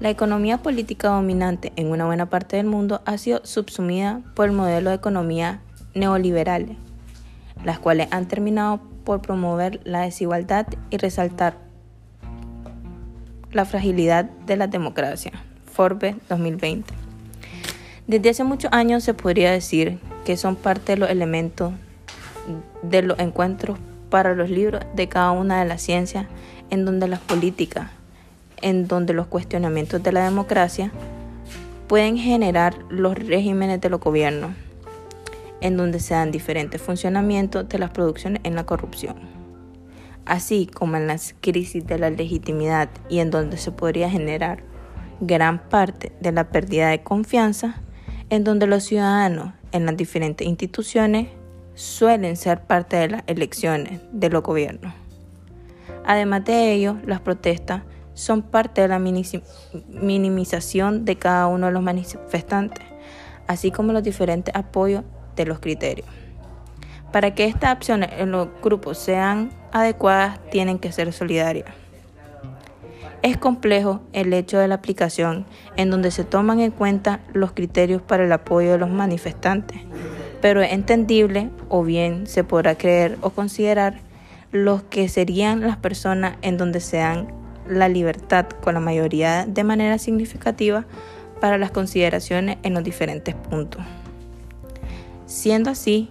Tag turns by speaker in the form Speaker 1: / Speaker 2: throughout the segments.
Speaker 1: La economía política dominante en una buena parte del mundo ha sido subsumida por el modelo de economía neoliberal, las cuales han terminado por promover la desigualdad y resaltar la fragilidad de la democracia. Forbes 2020. Desde hace muchos años se podría decir que son parte de los elementos de los encuentros para los libros de cada una de las ciencias en donde las políticas, en donde los cuestionamientos de la democracia pueden generar los regímenes de los gobiernos, en donde se dan diferentes funcionamientos de las producciones en la corrupción, así como en las crisis de la legitimidad y en donde se podría generar gran parte de la pérdida de confianza, en donde los ciudadanos en las diferentes instituciones suelen ser parte de las elecciones de los gobiernos. Además de ello, las protestas son parte de la minimización de cada uno de los manifestantes, así como los diferentes apoyos de los criterios. Para que estas opciones en los grupos sean adecuadas, tienen que ser solidarias. Es complejo el hecho de la aplicación en donde se toman en cuenta los criterios para el apoyo de los manifestantes, pero es entendible o bien se podrá creer o considerar los que serían las personas en donde se dan la libertad con la mayoría de manera significativa para las consideraciones en los diferentes puntos. Siendo así,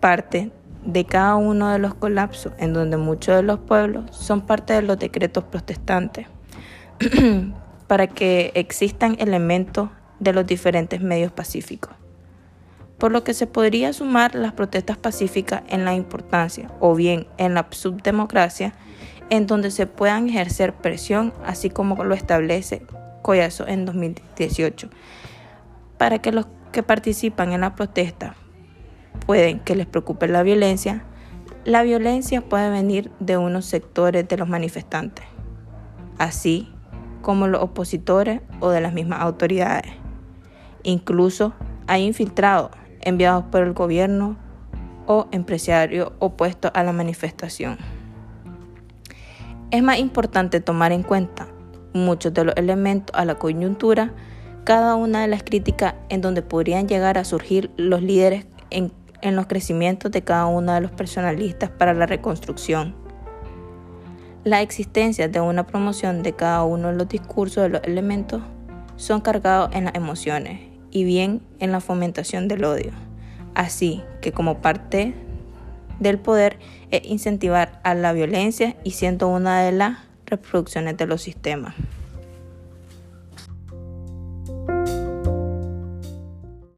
Speaker 1: parte de cada uno de los colapsos en donde muchos de los pueblos son parte de los decretos protestantes, para que existan elementos de los diferentes medios pacíficos por lo que se podría sumar las protestas pacíficas en la importancia o bien en la subdemocracia, en donde se puedan ejercer presión, así como lo establece Collazo en 2018, para que los que participan en la protesta pueden que les preocupe la violencia, la violencia puede venir de unos sectores de los manifestantes, así como los opositores o de las mismas autoridades. Incluso hay infiltrados enviados por el gobierno o empresarios opuestos a la manifestación. Es más importante tomar en cuenta muchos de los elementos a la coyuntura, cada una de las críticas en donde podrían llegar a surgir los líderes en, en los crecimientos de cada uno de los personalistas para la reconstrucción. La existencia de una promoción de cada uno de los discursos de los elementos son cargados en las emociones y bien en la fomentación del odio. Así que como parte del poder es incentivar a la violencia y siendo una de las reproducciones de los sistemas.